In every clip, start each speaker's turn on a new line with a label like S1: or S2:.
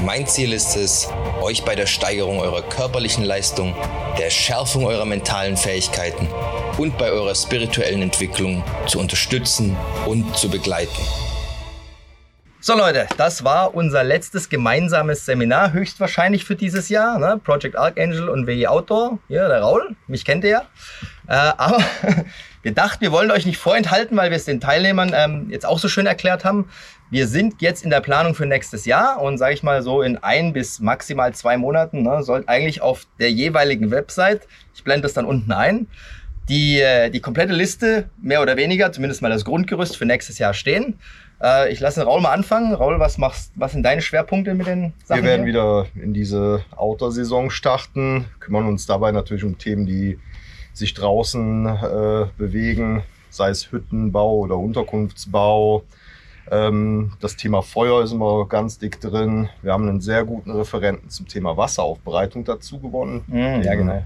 S1: Mein Ziel ist es, euch bei der Steigerung eurer körperlichen Leistung, der Schärfung eurer mentalen Fähigkeiten und bei eurer spirituellen Entwicklung zu unterstützen und zu begleiten.
S2: So Leute, das war unser letztes gemeinsames Seminar, höchstwahrscheinlich für dieses Jahr. Ne? Project Archangel und WE Outdoor. Hier, der Raul, mich kennt ihr ja. Äh, aber wir dachten, wir wollen euch nicht vorenthalten, weil wir es den Teilnehmern ähm, jetzt auch so schön erklärt haben. Wir sind jetzt in der Planung für nächstes Jahr und sage ich mal so in ein bis maximal zwei Monaten ne, sollte eigentlich auf der jeweiligen Website, ich blende das dann unten ein, die, äh, die komplette Liste, mehr oder weniger, zumindest mal das Grundgerüst für nächstes Jahr stehen. Äh, ich lasse Raul mal anfangen. Raul, was machst, was sind deine Schwerpunkte mit den
S3: Sachen? Wir werden hier? wieder in diese Outdoor-Saison starten, kümmern uns dabei natürlich um Themen, die sich draußen äh, bewegen, sei es Hüttenbau oder Unterkunftsbau. Ähm, das Thema Feuer ist immer ganz dick drin. Wir haben einen sehr guten Referenten zum Thema Wasseraufbereitung dazu gewonnen.
S2: Mm, ja, genau.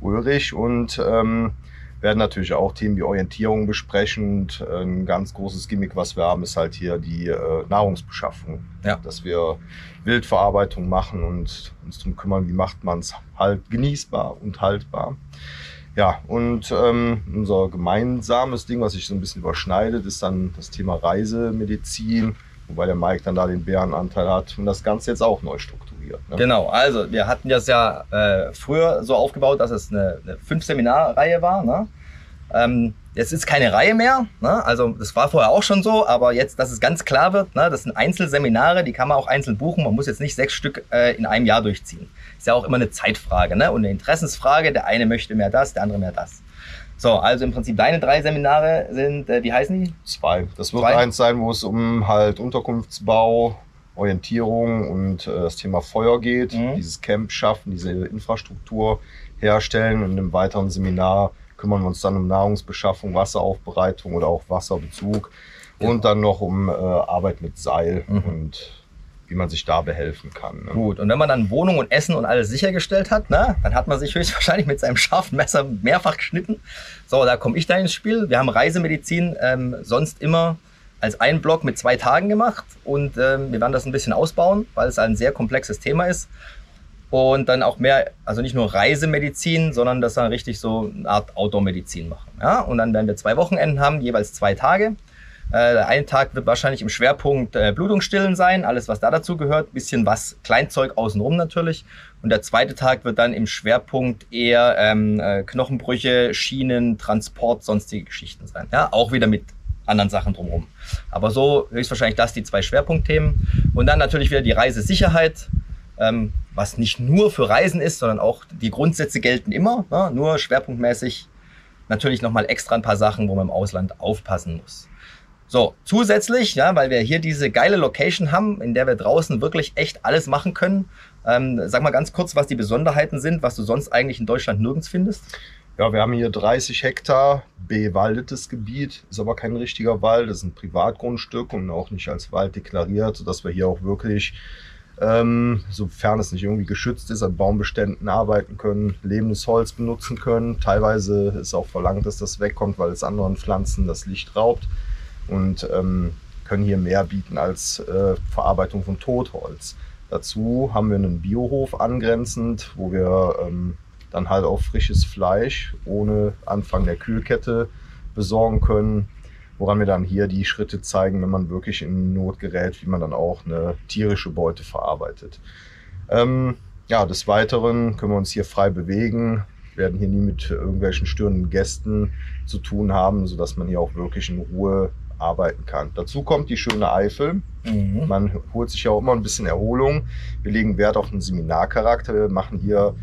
S3: Ulrich und ähm, werden natürlich auch Themen wie Orientierung besprechen. Und ein ganz großes Gimmick, was wir haben, ist halt hier die äh, Nahrungsbeschaffung. Ja. Dass wir Wildverarbeitung machen und uns darum kümmern, wie macht man es halt genießbar und haltbar. Ja, und ähm, unser gemeinsames Ding, was sich so ein bisschen überschneidet, ist dann das Thema Reisemedizin, wobei der Mike dann da den Bärenanteil hat und das Ganze jetzt auch neu strukturiert.
S2: Ne? Genau, also wir hatten das ja äh, früher so aufgebaut, dass es eine, eine Fünf-Seminar-Reihe war. Ne? Ähm, jetzt ist keine Reihe mehr, ne? also das war vorher auch schon so, aber jetzt, dass es ganz klar wird, ne? das sind Einzelseminare, die kann man auch einzeln buchen, man muss jetzt nicht sechs Stück äh, in einem Jahr durchziehen. Ist ja auch immer eine Zeitfrage ne? und eine Interessensfrage, der eine möchte mehr das, der andere mehr das. So, also im Prinzip deine drei Seminare sind, äh, wie heißen die?
S3: Zwei. Das wird Zwei. eins sein, wo es um halt Unterkunftsbau, Orientierung und äh, das Thema Feuer geht, mhm. dieses Camp schaffen, diese Infrastruktur herstellen und im weiteren Seminar kümmern wir uns dann um Nahrungsbeschaffung, Wasseraufbereitung oder auch Wasserbezug genau. und dann noch um äh, Arbeit mit Seil mhm. und wie man sich da behelfen kann.
S2: Ne? Gut, und wenn man dann Wohnung und Essen und alles sichergestellt hat, ne, dann hat man sich höchstwahrscheinlich mit seinem scharfen Messer mehrfach geschnitten. So, da komme ich da ins Spiel. Wir haben Reisemedizin ähm, sonst immer als einen Block mit zwei Tagen gemacht und ähm, wir werden das ein bisschen ausbauen, weil es ein sehr komplexes Thema ist und dann auch mehr, also nicht nur Reisemedizin, sondern das dann richtig so eine Art Outdoor-Medizin machen. Ja? Und dann werden wir zwei Wochenenden haben, jeweils zwei Tage. Äh, der eine Tag wird wahrscheinlich im Schwerpunkt äh, Blutungsstillen sein, alles was da dazu gehört, bisschen was Kleinzeug außenrum natürlich. Und der zweite Tag wird dann im Schwerpunkt eher ähm, äh, Knochenbrüche, Schienen, Transport, sonstige Geschichten sein. Ja, auch wieder mit anderen Sachen drumherum. Aber so höchstwahrscheinlich das die zwei Schwerpunktthemen. Und dann natürlich wieder die Reisesicherheit ähm, was nicht nur für Reisen ist, sondern auch die Grundsätze gelten immer, ne? nur schwerpunktmäßig natürlich nochmal extra ein paar Sachen, wo man im Ausland aufpassen muss. So, zusätzlich, ja, weil wir hier diese geile Location haben, in der wir draußen wirklich echt alles machen können. Ähm, sag mal ganz kurz, was die Besonderheiten sind, was du sonst eigentlich in Deutschland nirgends findest.
S3: Ja, wir haben hier 30 Hektar bewaldetes Gebiet, ist aber kein richtiger Wald, das ist ein Privatgrundstück und auch nicht als Wald deklariert, sodass wir hier auch wirklich ähm, sofern es nicht irgendwie geschützt ist, an Baumbeständen arbeiten können, lebendes Holz benutzen können. Teilweise ist auch verlangt, dass das wegkommt, weil es anderen Pflanzen das Licht raubt und ähm, können hier mehr bieten als äh, Verarbeitung von Totholz. Dazu haben wir einen Biohof angrenzend, wo wir ähm, dann halt auch frisches Fleisch ohne Anfang der Kühlkette besorgen können woran wir dann hier die Schritte zeigen, wenn man wirklich in Not gerät, wie man dann auch eine tierische Beute verarbeitet. Ähm, ja, des Weiteren können wir uns hier frei bewegen, werden hier nie mit irgendwelchen störenden Gästen zu tun haben, sodass man hier auch wirklich in Ruhe arbeiten kann. Dazu kommt die schöne Eifel. Mhm. Man holt sich ja auch immer ein bisschen Erholung. Wir legen Wert auf den Seminarcharakter. Wir machen hier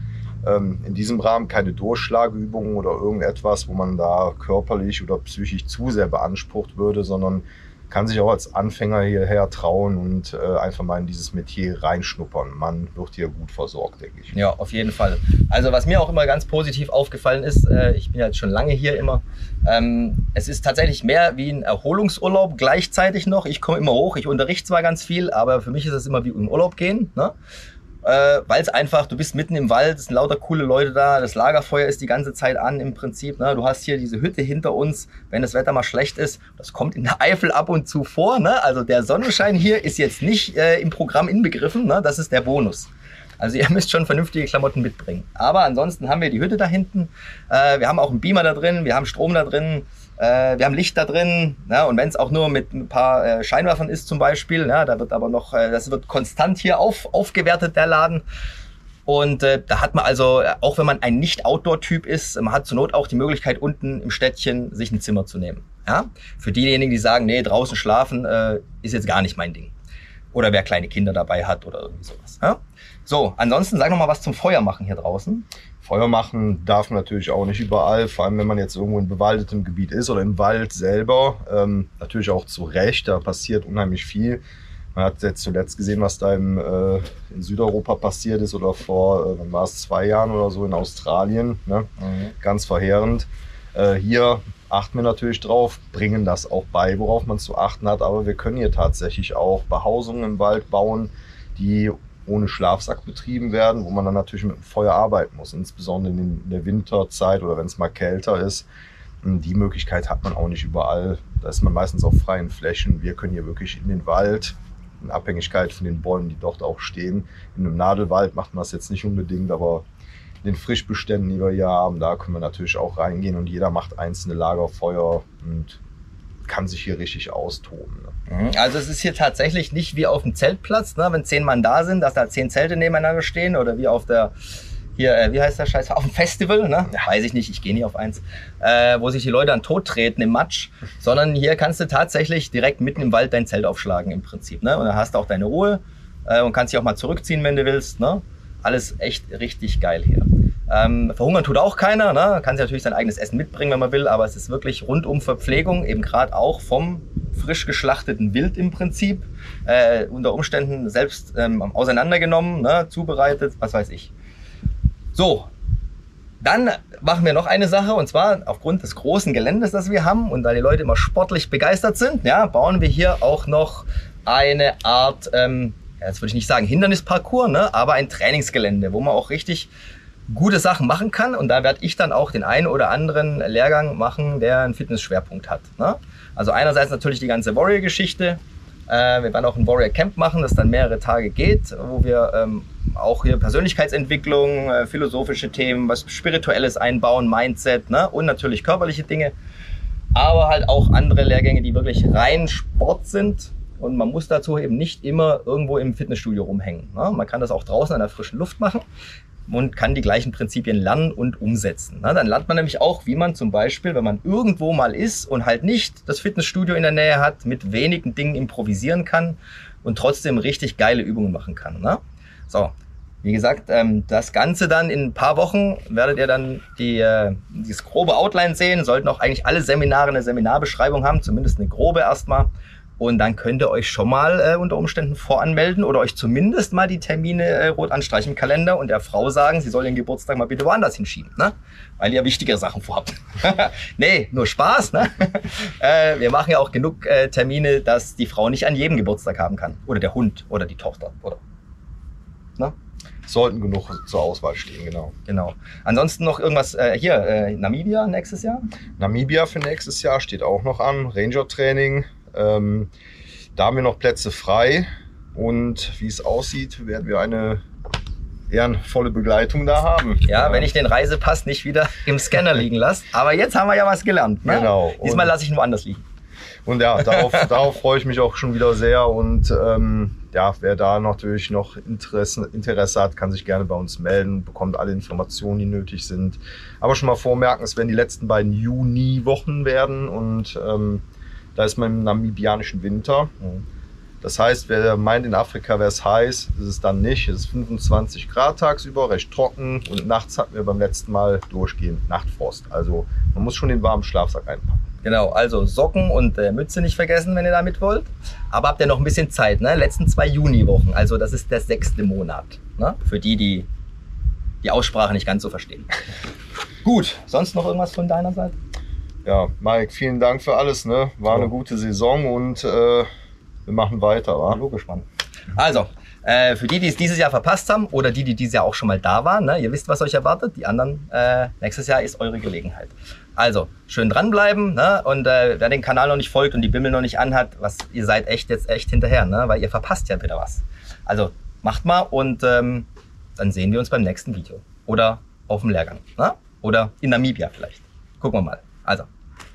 S3: ähm, in diesem Rahmen keine Durchschlagübungen oder irgendetwas, wo man da körperlich oder psychisch zu sehr beansprucht würde, sondern kann sich auch als Anfänger hierher trauen und äh, einfach mal in dieses Metier reinschnuppern. Man wird hier gut versorgt, denke ich.
S2: Ja, auf jeden Fall. Also was mir auch immer ganz positiv aufgefallen ist, äh, ich bin jetzt schon lange hier immer, ähm, es ist tatsächlich mehr wie ein Erholungsurlaub gleichzeitig noch. Ich komme immer hoch, ich unterrichte zwar ganz viel, aber für mich ist es immer wie im Urlaub gehen. Ne? Äh, weil es einfach, du bist mitten im Wald, es sind lauter coole Leute da, das Lagerfeuer ist die ganze Zeit an im Prinzip. Ne? Du hast hier diese Hütte hinter uns, wenn das Wetter mal schlecht ist, das kommt in der Eifel ab und zu vor. Ne? Also der Sonnenschein hier ist jetzt nicht äh, im Programm inbegriffen, ne? das ist der Bonus. Also ihr müsst schon vernünftige Klamotten mitbringen. Aber ansonsten haben wir die Hütte da hinten, äh, wir haben auch einen Beamer da drin, wir haben Strom da drin, äh, wir haben Licht da drin, ne? und wenn es auch nur mit ein paar äh, Scheinwerfern ist zum Beispiel, ne? da wird aber noch, äh, das wird konstant hier auf, aufgewertet, der Laden. Und äh, da hat man also, auch wenn man ein Nicht-Outdoor-Typ ist, man hat zur Not auch die Möglichkeit, unten im Städtchen sich ein Zimmer zu nehmen. Ja? Für diejenigen, die sagen, nee, draußen schlafen äh, ist jetzt gar nicht mein Ding. Oder wer kleine Kinder dabei hat oder irgendwie sowas. Ja? So, ansonsten sag noch mal was zum Feuer machen hier draußen.
S3: Feuer machen darf man natürlich auch nicht überall, vor allem wenn man jetzt irgendwo in bewaldetem Gebiet ist oder im Wald selber. Ähm, natürlich auch zu Recht, da passiert unheimlich viel. Man hat jetzt zuletzt gesehen, was da im, äh, in Südeuropa passiert ist oder vor, äh, wann war es, zwei Jahren oder so in Australien. Ne? Mhm. Ganz verheerend. Äh, hier achten wir natürlich drauf, bringen das auch bei, worauf man zu achten hat. Aber wir können hier tatsächlich auch Behausungen im Wald bauen, die ohne Schlafsack betrieben werden, wo man dann natürlich mit dem Feuer arbeiten muss, insbesondere in der Winterzeit oder wenn es mal kälter ist. Die Möglichkeit hat man auch nicht überall. Da ist man meistens auf freien Flächen. Wir können hier wirklich in den Wald, in Abhängigkeit von den Bäumen, die dort auch stehen. In einem Nadelwald macht man das jetzt nicht unbedingt, aber in den Frischbeständen, die wir hier haben, da können wir natürlich auch reingehen und jeder macht einzelne Lagerfeuer und kann sich hier richtig austoben.
S2: Ne? Mhm. Also es ist hier tatsächlich nicht wie auf dem Zeltplatz, ne, wenn zehn Mann da sind, dass da zehn Zelte nebeneinander stehen oder wie auf der hier, äh, wie heißt der Scheiß, auf dem Festival, ne? Ja. Weiß ich nicht, ich gehe nie auf eins, äh, wo sich die Leute dann tot treten im Matsch, sondern hier kannst du tatsächlich direkt mitten im Wald dein Zelt aufschlagen im Prinzip, ne? Und dann hast du auch deine Ruhe äh, und kannst dich auch mal zurückziehen, wenn du willst, ne? Alles echt richtig geil hier. Ähm, verhungern tut auch keiner, ne? kann sich natürlich sein eigenes Essen mitbringen, wenn man will, aber es ist wirklich rundum Verpflegung, eben gerade auch vom frisch geschlachteten Wild im Prinzip, äh, unter Umständen selbst ähm, auseinandergenommen, ne? zubereitet, was weiß ich. So, dann machen wir noch eine Sache und zwar aufgrund des großen Geländes, das wir haben und da die Leute immer sportlich begeistert sind, ja, bauen wir hier auch noch eine Art, ähm, jetzt würde ich nicht sagen Hindernisparcours, ne, aber ein Trainingsgelände, wo man auch richtig gute Sachen machen kann. Und da werde ich dann auch den einen oder anderen Lehrgang machen, der einen Fitnessschwerpunkt hat. Ne? Also einerseits natürlich die ganze Warrior-Geschichte. Äh, wir werden auch ein Warrior Camp machen, das dann mehrere Tage geht, wo wir ähm, auch hier Persönlichkeitsentwicklung, äh, philosophische Themen, was Spirituelles einbauen, Mindset ne? und natürlich körperliche Dinge. Aber halt auch andere Lehrgänge, die wirklich rein Sport sind. Und man muss dazu eben nicht immer irgendwo im Fitnessstudio rumhängen. Ne? Man kann das auch draußen an der frischen Luft machen und kann die gleichen Prinzipien lernen und umsetzen. Na, dann lernt man nämlich auch, wie man zum Beispiel, wenn man irgendwo mal ist und halt nicht das Fitnessstudio in der Nähe hat, mit wenigen Dingen improvisieren kann und trotzdem richtig geile Übungen machen kann. Na? So, wie gesagt, ähm, das Ganze dann in ein paar Wochen werdet ihr dann die, äh, dieses grobe Outline sehen. Sollten auch eigentlich alle Seminare eine Seminarbeschreibung haben, zumindest eine grobe erstmal. Und dann könnt ihr euch schon mal äh, unter Umständen voranmelden oder euch zumindest mal die Termine äh, rot anstreichen im Kalender und der Frau sagen, sie soll den Geburtstag mal bitte woanders hinschieben, ne? weil ihr wichtigere Sachen vorhabt. nee, nur Spaß. Ne? äh, wir machen ja auch genug äh, Termine, dass die Frau nicht an jedem Geburtstag haben kann. Oder der Hund oder die Tochter. Oder?
S3: Ne? Sollten genug zur Auswahl stehen, genau.
S2: Genau. Ansonsten noch irgendwas äh, hier, äh, Namibia nächstes Jahr?
S3: Namibia für nächstes Jahr steht auch noch an. Ranger-Training ähm, da haben wir noch Plätze frei und wie es aussieht, werden wir eine ehrenvolle Begleitung da haben.
S2: Ja, ja, wenn ich den Reisepass nicht wieder im Scanner liegen lasse. Aber jetzt haben wir ja was gelernt. Ne?
S3: Genau.
S2: Diesmal lasse ich ihn woanders liegen.
S3: Und ja, darauf, darauf freue ich mich auch schon wieder sehr. Und ähm, ja, wer da natürlich noch Interesse, Interesse hat, kann sich gerne bei uns melden, bekommt alle Informationen, die nötig sind. Aber schon mal vormerken, es werden die letzten beiden Juni-Wochen werden und ähm, da ist man im namibianischen Winter. Das heißt, wer meint, in Afrika wäre es heiß, ist es dann nicht. Es ist 25 Grad tagsüber, recht trocken und nachts hatten wir beim letzten Mal durchgehend Nachtfrost. Also man muss schon den warmen Schlafsack einpacken.
S2: Genau, also Socken und äh, Mütze nicht vergessen, wenn ihr damit wollt. Aber habt ihr noch ein bisschen Zeit, ne? Letzten zwei Juniwochen, also das ist der sechste Monat. Ne? Für die, die die Aussprache nicht ganz so verstehen. Gut, sonst noch irgendwas von deiner Seite?
S3: Ja, Mike, vielen Dank für alles. Ne? War eine gute Saison und äh, wir machen weiter. Wa?
S2: Logisch, Mann. Also, äh, für die, die es dieses Jahr verpasst haben oder die, die dieses Jahr auch schon mal da waren, ne, ihr wisst, was euch erwartet. Die anderen, äh, nächstes Jahr ist eure Gelegenheit. Also, schön dranbleiben ne? und äh, wer den Kanal noch nicht folgt und die Bimmel noch nicht anhat, was, ihr seid echt jetzt echt hinterher, ne? weil ihr verpasst ja wieder was. Also, macht mal und ähm, dann sehen wir uns beim nächsten Video. Oder auf dem Lehrgang. Ne? Oder in Namibia vielleicht. Gucken wir mal. Also,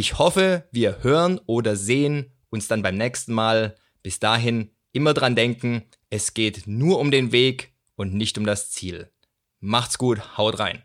S1: Ich hoffe, wir hören oder sehen uns dann beim nächsten Mal. Bis dahin immer dran denken, es geht nur um den Weg und nicht um das Ziel. Macht's gut, haut rein.